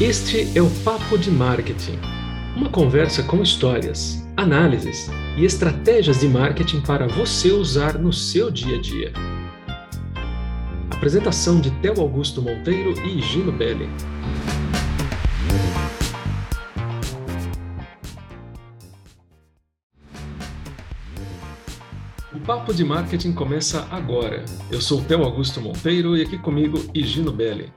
Este é o Papo de Marketing, uma conversa com histórias, análises e estratégias de marketing para você usar no seu dia a dia. Apresentação de Theo Augusto Monteiro e Gino Belli. O Papo de Marketing começa agora. Eu sou Theo Augusto Monteiro e aqui comigo Higino Belli.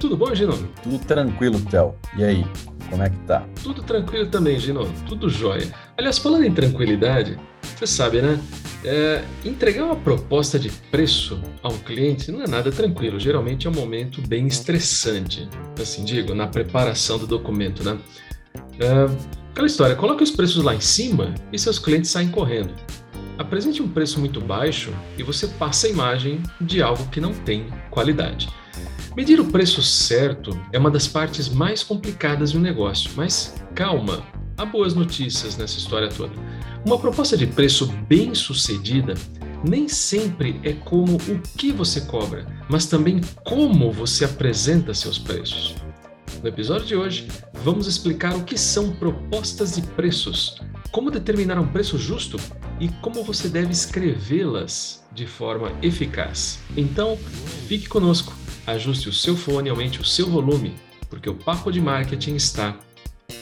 Tudo bom, Gino? Tudo tranquilo, Theo. E aí, como é que tá? Tudo tranquilo também, Gino. Tudo jóia. Aliás, falando em tranquilidade, você sabe, né? É, entregar uma proposta de preço a um cliente não é nada tranquilo. Geralmente é um momento bem estressante. Assim digo, na preparação do documento, né? É, aquela história, coloque os preços lá em cima e seus clientes saem correndo. Apresente um preço muito baixo e você passa a imagem de algo que não tem qualidade. Medir o preço certo é uma das partes mais complicadas do negócio, mas calma, há boas notícias nessa história toda. Uma proposta de preço bem sucedida nem sempre é como o que você cobra, mas também como você apresenta seus preços. No episódio de hoje, vamos explicar o que são propostas de preços, como determinar um preço justo e como você deve escrevê-las de forma eficaz. Então, fique conosco ajuste o seu fone e aumente o seu volume, porque o Papo de Marketing está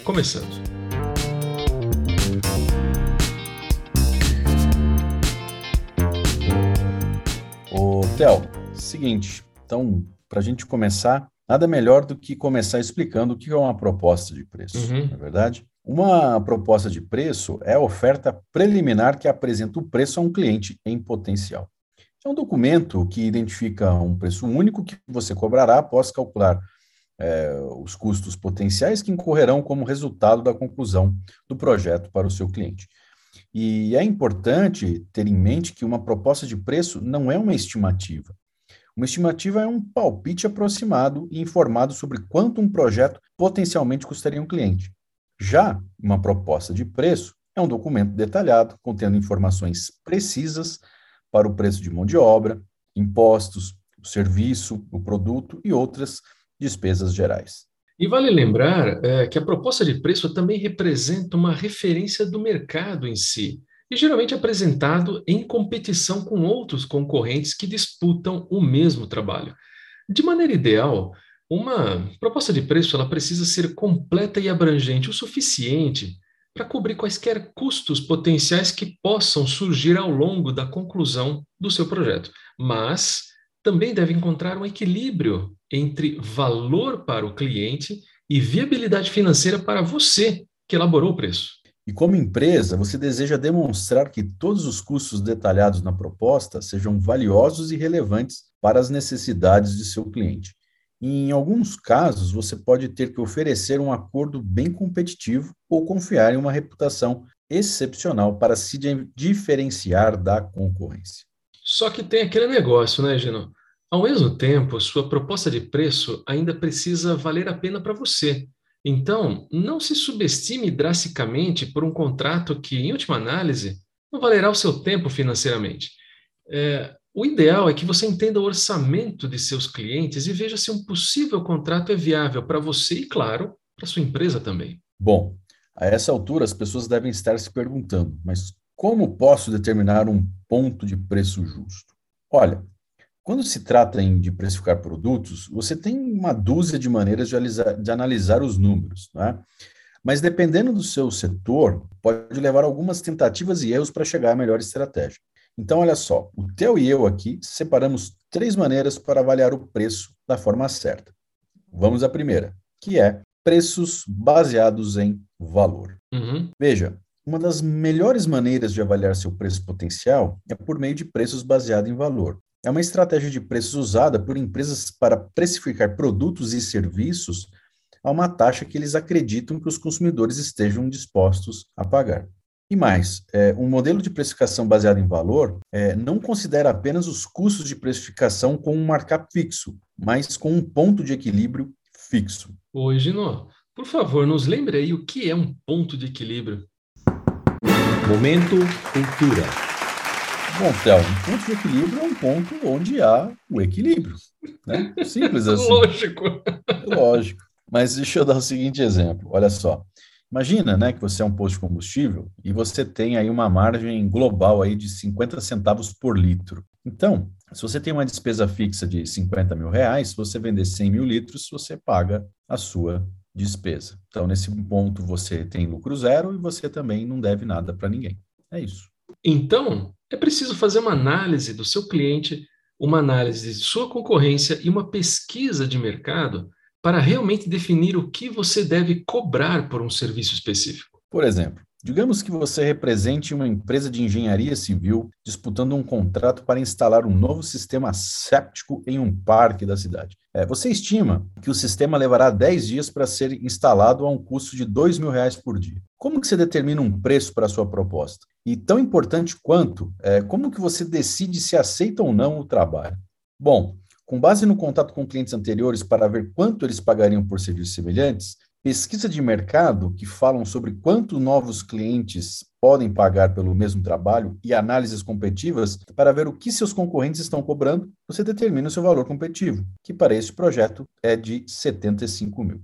começando. Ô, Theo, seguinte, então, para a gente começar, nada melhor do que começar explicando o que é uma proposta de preço, uhum. não é verdade? Uma proposta de preço é a oferta preliminar que apresenta o preço a um cliente em potencial. É um documento que identifica um preço único que você cobrará após calcular é, os custos potenciais que incorrerão como resultado da conclusão do projeto para o seu cliente. E é importante ter em mente que uma proposta de preço não é uma estimativa. Uma estimativa é um palpite aproximado e informado sobre quanto um projeto potencialmente custaria um cliente. Já uma proposta de preço é um documento detalhado, contendo informações precisas para o preço de mão de obra, impostos, o serviço, o produto e outras despesas gerais. E vale lembrar é, que a proposta de preço também representa uma referência do mercado em si, e geralmente apresentado em competição com outros concorrentes que disputam o mesmo trabalho. De maneira ideal, uma proposta de preço ela precisa ser completa e abrangente o suficiente para cobrir quaisquer custos potenciais que possam surgir ao longo da conclusão do seu projeto. Mas também deve encontrar um equilíbrio entre valor para o cliente e viabilidade financeira para você que elaborou o preço. E como empresa, você deseja demonstrar que todos os custos detalhados na proposta sejam valiosos e relevantes para as necessidades de seu cliente. Em alguns casos, você pode ter que oferecer um acordo bem competitivo ou confiar em uma reputação excepcional para se diferenciar da concorrência. Só que tem aquele negócio, né, Gino? Ao mesmo tempo, sua proposta de preço ainda precisa valer a pena para você. Então, não se subestime drasticamente por um contrato que, em última análise, não valerá o seu tempo financeiramente. É, o ideal é que você entenda o orçamento de seus clientes e veja se um possível contrato é viável para você e, claro, para sua empresa também. Bom, a essa altura as pessoas devem estar se perguntando, mas como posso determinar um ponto de preço justo? Olha, quando se trata em, de precificar produtos, você tem uma dúzia de maneiras de, analisar, de analisar os números, não é? Mas dependendo do seu setor, pode levar algumas tentativas e erros para chegar à melhor estratégia. Então, olha só, o Theo e eu aqui separamos três maneiras para avaliar o preço da forma certa. Vamos à primeira, que é preços baseados em valor. Uhum. Veja, uma das melhores maneiras de avaliar seu preço potencial é por meio de preços baseados em valor. É uma estratégia de preços usada por empresas para precificar produtos e serviços a uma taxa que eles acreditam que os consumidores estejam dispostos a pagar. E mais, é, um modelo de precificação baseado em valor é, não considera apenas os custos de precificação com um markup fixo, mas com um ponto de equilíbrio fixo. Oi, Gino. Por favor, nos lembre aí o que é um ponto de equilíbrio. Momento Cultura. Bom, Théo, um ponto de equilíbrio é um ponto onde há o equilíbrio. Né? Simples assim. Lógico. Lógico. Mas deixa eu dar o seguinte exemplo. Olha só. Imagina, né, que você é um posto de combustível e você tem aí uma margem global aí de 50 centavos por litro. Então, se você tem uma despesa fixa de 50 mil reais, se você vender 100 mil litros, você paga a sua despesa. Então, nesse ponto, você tem lucro zero e você também não deve nada para ninguém. É isso. Então, é preciso fazer uma análise do seu cliente, uma análise de sua concorrência e uma pesquisa de mercado para realmente definir o que você deve cobrar por um serviço específico. Por exemplo, digamos que você represente uma empresa de engenharia civil disputando um contrato para instalar um novo sistema séptico em um parque da cidade. É, você estima que o sistema levará 10 dias para ser instalado a um custo de R$ mil reais por dia. Como que você determina um preço para a sua proposta? E tão importante quanto, é, como que você decide se aceita ou não o trabalho? Bom, com base no contato com clientes anteriores para ver quanto eles pagariam por serviços semelhantes, pesquisa de mercado que falam sobre quanto novos clientes podem pagar pelo mesmo trabalho e análises competitivas para ver o que seus concorrentes estão cobrando, você determina o seu valor competitivo, que para esse projeto é de 75 mil.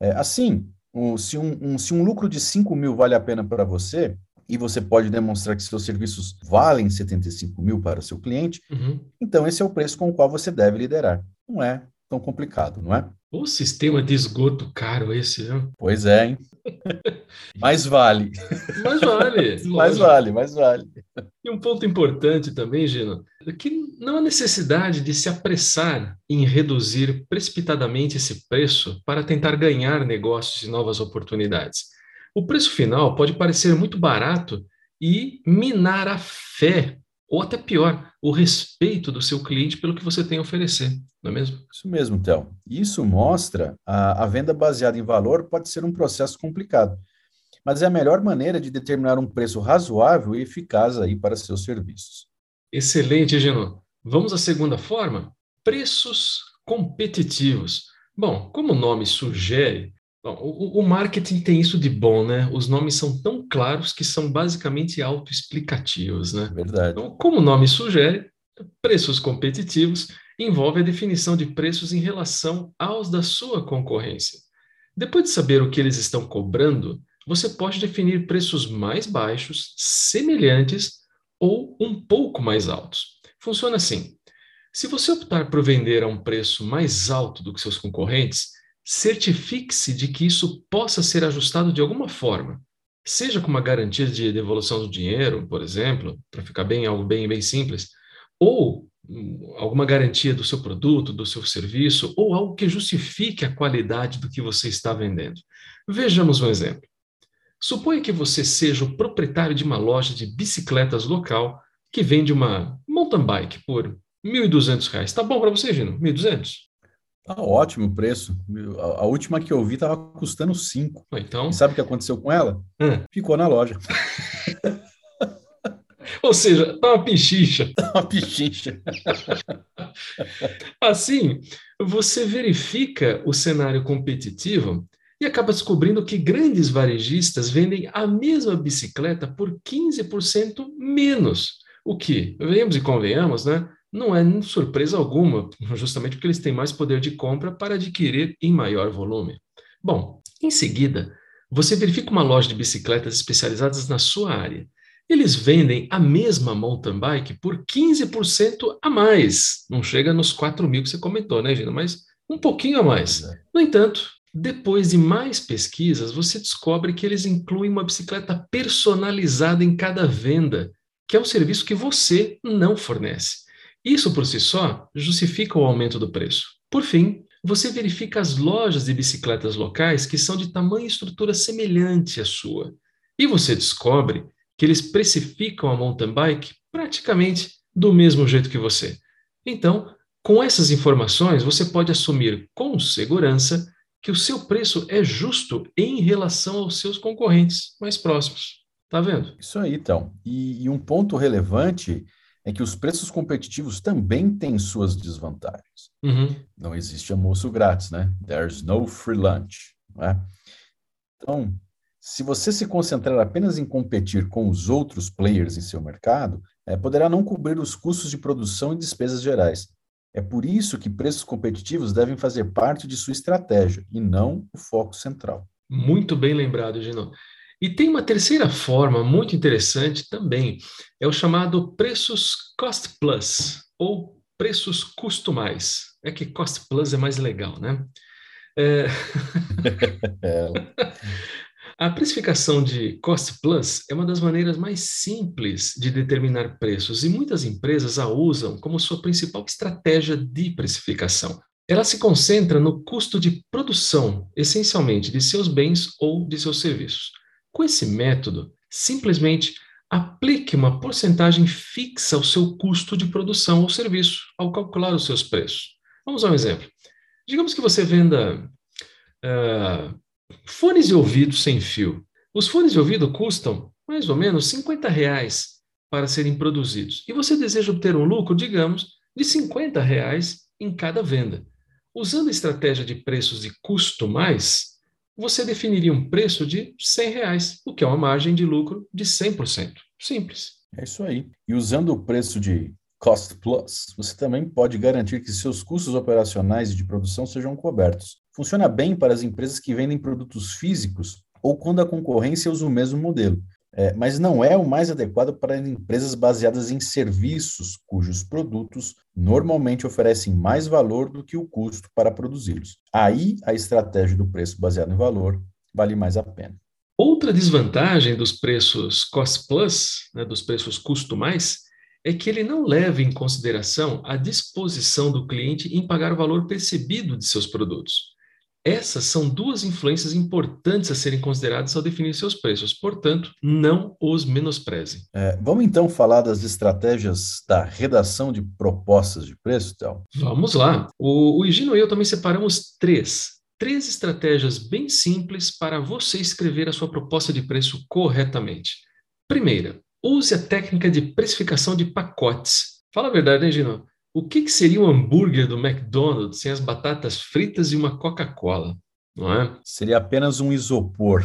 É, assim, se, um, um, se um lucro de 5 mil vale a pena para você, e você pode demonstrar que seus serviços valem 75 mil para o seu cliente, uhum. então esse é o preço com o qual você deve liderar. Não é tão complicado, não é? O sistema de esgoto caro esse, viu? Pois é, hein? mais vale. Mais vale. mais vale, mais vale. E um ponto importante também, Gino, é que não há necessidade de se apressar em reduzir precipitadamente esse preço para tentar ganhar negócios e novas oportunidades. O preço final pode parecer muito barato e minar a fé, ou até pior, o respeito do seu cliente pelo que você tem a oferecer, não é mesmo? Isso mesmo, Théo. Isso mostra a, a venda baseada em valor pode ser um processo complicado, mas é a melhor maneira de determinar um preço razoável e eficaz aí para seus serviços. Excelente, Geno. Vamos à segunda forma? Preços competitivos. Bom, como o nome sugere, o, o, marketing tem isso de bom, né? Os nomes são tão claros que são basicamente autoexplicativos, né? Verdade. Então, como o nome sugere, preços competitivos envolve a definição de preços em relação aos da sua concorrência. Depois de saber o que eles estão cobrando, você pode definir preços mais baixos, semelhantes ou um pouco mais altos. Funciona assim: se você optar por vender a um preço mais alto do que seus concorrentes, certifique-se de que isso possa ser ajustado de alguma forma, seja com uma garantia de devolução do dinheiro, por exemplo, para ficar bem algo bem bem simples, ou hum, alguma garantia do seu produto, do seu serviço, ou algo que justifique a qualidade do que você está vendendo. Vejamos um exemplo. Suponha que você seja o proprietário de uma loja de bicicletas local que vende uma mountain bike por R$ 1.200. Está bom para você, Gino? 1.200? Tá ótimo o preço. A, a, última que eu vi estava custando 5. Então... E sabe o que aconteceu com ela? Hum. Ficou na loja. Ou seja, tá uma pichicha. Tá uma pichicha. assim, você verifica o cenário competitivo e acaba descobrindo que grandes varejistas vendem a mesma bicicleta por 15% menos. O que, venhamos e convenhamos, né? Não é surpresa alguma, justamente porque eles têm mais poder de compra para adquirir em maior volume. Bom, em seguida, você verifica uma loja de bicicletas especializadas na sua área. Eles vendem a mesma mountain bike por 15% a mais. Não chega nos 4 mil que você comentou, né, Gina? Mas um pouquinho a mais. É. No entanto, depois de mais pesquisas, você descobre que eles incluem uma bicicleta personalizada em cada venda, que é um serviço que você não fornece. Isso por si só justifica o aumento do preço. Por fim, você verifica as lojas de bicicletas locais que são de tamanho e estrutura semelhante à sua. E você descobre que eles precificam a mountain bike praticamente do mesmo jeito que você. Então, com essas informações, você pode assumir com segurança que o seu preço é justo em relação aos seus concorrentes mais próximos. Tá vendo? Isso aí, então. E, e um ponto relevante é que os preços competitivos também têm suas desvantagens. Uhum. Não existe almoço grátis, né? There's no free lunch. Né? Então, se você se concentrar apenas em competir com os outros players em seu mercado, é, poderá não cobrir os custos de produção e despesas gerais. É por isso que preços competitivos devem fazer parte de sua estratégia e não o foco central. Muito bem lembrado, Gino. E tem uma terceira forma muito interessante também, é o chamado preços cost plus, ou preços custo mais. É que cost plus é mais legal, né? É... A precificação de cost plus é uma das maneiras mais simples de determinar preços e muitas empresas a usam como sua principal estratégia de precificação. Ela se concentra no custo de produção, essencialmente de seus bens ou de seus serviços. Com esse método, simplesmente aplique uma porcentagem fixa ao seu custo de produção ou serviço ao calcular os seus preços. Vamos a um exemplo. Digamos que você venda uh, Fones de ouvido sem fio. Os fones de ouvido custam mais ou menos 50 reais para serem produzidos. E você deseja obter um lucro, digamos, de 50 reais em cada venda. Usando a estratégia de preços de custo mais, você definiria um preço de 100 reais, o que é uma margem de lucro de 100%. Simples. É isso aí. E usando o preço de Cost Plus, você também pode garantir que seus custos operacionais e de produção sejam cobertos. Funciona bem para as empresas que vendem produtos físicos ou quando a concorrência usa o mesmo modelo, é, mas não é o mais adequado para empresas baseadas em serviços cujos produtos normalmente oferecem mais valor do que o custo para produzi-los. Aí a estratégia do preço baseado em valor vale mais a pena. Outra desvantagem dos preços cost plus, né, dos preços custo mais, é que ele não leva em consideração a disposição do cliente em pagar o valor percebido de seus produtos. Essas são duas influências importantes a serem consideradas ao definir seus preços, portanto, não os menosprezem. É, vamos então falar das estratégias da redação de propostas de preço, então? Vamos lá. O, o Higino e eu também separamos três. Três estratégias bem simples para você escrever a sua proposta de preço corretamente. Primeira, Use a técnica de precificação de pacotes. Fala a verdade, hein, Gino? O que, que seria um hambúrguer do McDonald's sem as batatas fritas e uma Coca-Cola? Não é? Seria apenas um isopor.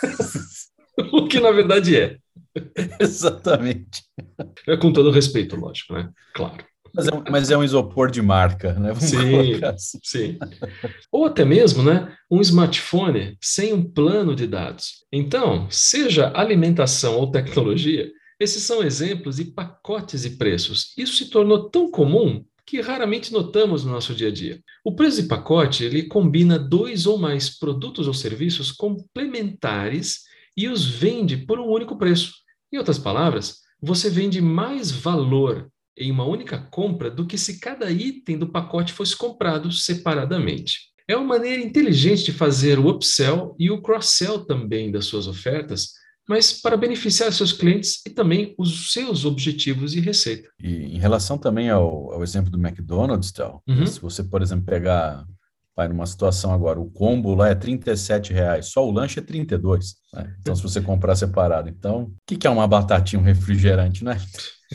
o que na verdade é. Exatamente. É com todo respeito, lógico, né? Claro. Mas é, um, mas é um isopor de marca, né? Vamos sim, assim. sim. Ou até mesmo, né, um smartphone sem um plano de dados. Então, seja alimentação ou tecnologia, esses são exemplos de pacotes e preços. Isso se tornou tão comum que raramente notamos no nosso dia a dia. O preço de pacote ele combina dois ou mais produtos ou serviços complementares e os vende por um único preço. Em outras palavras, você vende mais valor em uma única compra do que se cada item do pacote fosse comprado separadamente. É uma maneira inteligente de fazer o upsell e o cross-sell também das suas ofertas, mas para beneficiar seus clientes e também os seus objetivos de receita. E em relação também ao, ao exemplo do McDonald's, tal, uhum. se você, por exemplo, pegar vai numa situação agora, o combo lá é 37 reais, só o lanche é 32. Né? Então, se você comprar separado, então, o que, que é uma batatinha, um refrigerante, né?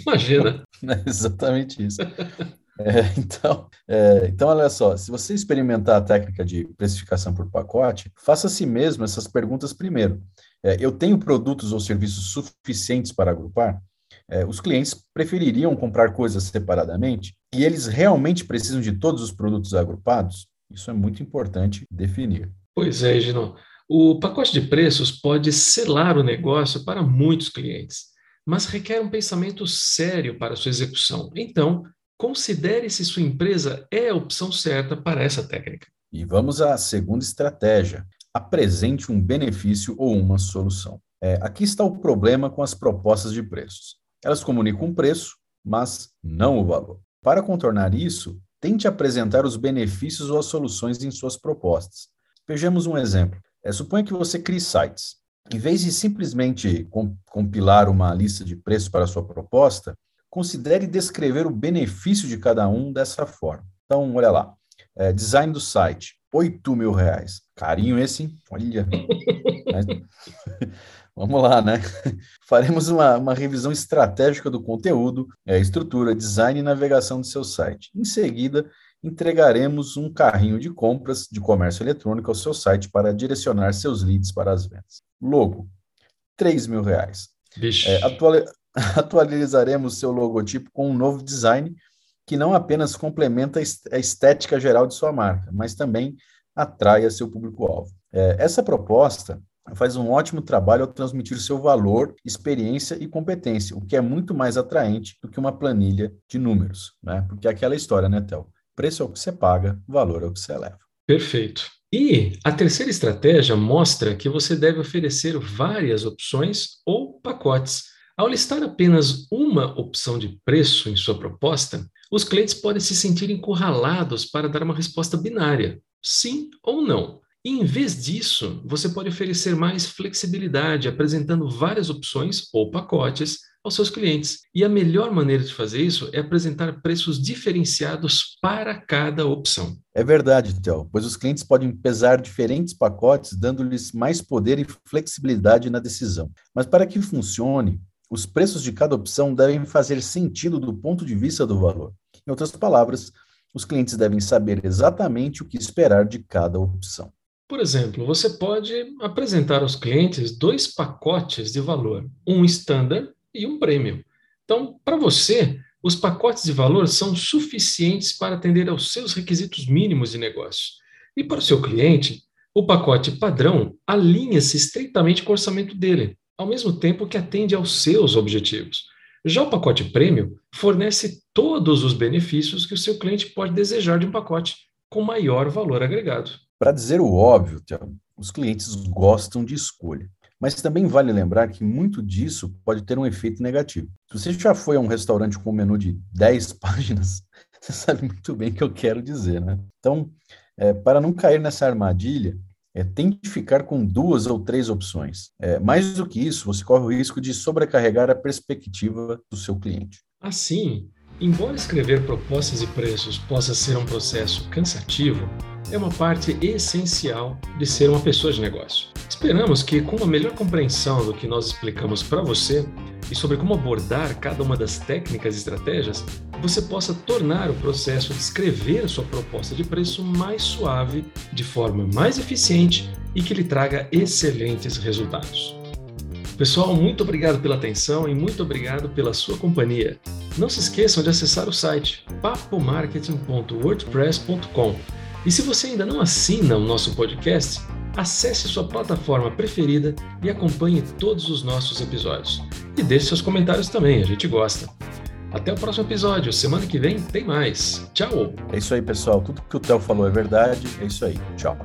Imagina. é exatamente isso. É, então, é, então, olha só, se você experimentar a técnica de precificação por pacote, faça a si mesmo essas perguntas primeiro. É, eu tenho produtos ou serviços suficientes para agrupar? É, os clientes prefeririam comprar coisas separadamente? E eles realmente precisam de todos os produtos agrupados? Isso é muito importante definir. Pois é, Gino. O pacote de preços pode selar o negócio para muitos clientes mas requer um pensamento sério para sua execução. Então, considere se sua empresa é a opção certa para essa técnica. E vamos à segunda estratégia. Apresente um benefício ou uma solução. É, aqui está o problema com as propostas de preços. Elas comunicam o preço, mas não o valor. Para contornar isso, tente apresentar os benefícios ou as soluções em suas propostas. Vejamos um exemplo. É, suponha que você crie sites em vez de simplesmente compilar uma lista de preços para a sua proposta, considere descrever o benefício de cada um dessa forma. Então, olha lá. É, design do site, 8 mil reais. Carinho esse, hein? Olha. Vamos lá, né? Faremos uma, uma revisão estratégica do conteúdo, é, estrutura, design e navegação do seu site. Em seguida, entregaremos um carrinho de compras de comércio eletrônico ao seu site para direcionar seus leads para as vendas. Logo, 3 mil reais. É, atuali atualizaremos seu logotipo com um novo design que não apenas complementa a estética geral de sua marca, mas também atrai a seu público-alvo. É, essa proposta faz um ótimo trabalho ao transmitir seu valor, experiência e competência, o que é muito mais atraente do que uma planilha de números, né? Porque é aquela história, né, Théo? Preço é o que você paga, valor é o que você leva. Perfeito. E a terceira estratégia mostra que você deve oferecer várias opções ou pacotes. Ao listar apenas uma opção de preço em sua proposta, os clientes podem se sentir encurralados para dar uma resposta binária, sim ou não. E em vez disso, você pode oferecer mais flexibilidade, apresentando várias opções ou pacotes aos seus clientes. E a melhor maneira de fazer isso é apresentar preços diferenciados para cada opção. É verdade, Théo, pois os clientes podem pesar diferentes pacotes, dando-lhes mais poder e flexibilidade na decisão. Mas para que funcione, os preços de cada opção devem fazer sentido do ponto de vista do valor. Em outras palavras, os clientes devem saber exatamente o que esperar de cada opção. Por exemplo, você pode apresentar aos clientes dois pacotes de valor, um standard e um premium. Então, para você, os pacotes de valor são suficientes para atender aos seus requisitos mínimos de negócio. E para o seu cliente, o pacote padrão alinha-se estreitamente com o orçamento dele, ao mesmo tempo que atende aos seus objetivos. Já o pacote premium fornece todos os benefícios que o seu cliente pode desejar de um pacote com maior valor agregado. Para dizer o óbvio, os clientes gostam de escolha. Mas também vale lembrar que muito disso pode ter um efeito negativo. Se você já foi a um restaurante com um menu de 10 páginas, você sabe muito bem o que eu quero dizer, né? Então, é, para não cair nessa armadilha, é, tente ficar com duas ou três opções. É, mais do que isso, você corre o risco de sobrecarregar a perspectiva do seu cliente. Assim, embora escrever propostas e preços possa ser um processo cansativo, é uma parte essencial de ser uma pessoa de negócio. Esperamos que, com uma melhor compreensão do que nós explicamos para você e sobre como abordar cada uma das técnicas e estratégias, você possa tornar o processo de escrever sua proposta de preço mais suave, de forma mais eficiente e que lhe traga excelentes resultados. Pessoal, muito obrigado pela atenção e muito obrigado pela sua companhia. Não se esqueçam de acessar o site papomarketing.wordpress.com e se você ainda não assina o nosso podcast, acesse sua plataforma preferida e acompanhe todos os nossos episódios. E deixe seus comentários também, a gente gosta. Até o próximo episódio. Semana que vem tem mais. Tchau! É isso aí, pessoal. Tudo que o Theo falou é verdade. É isso aí. Tchau.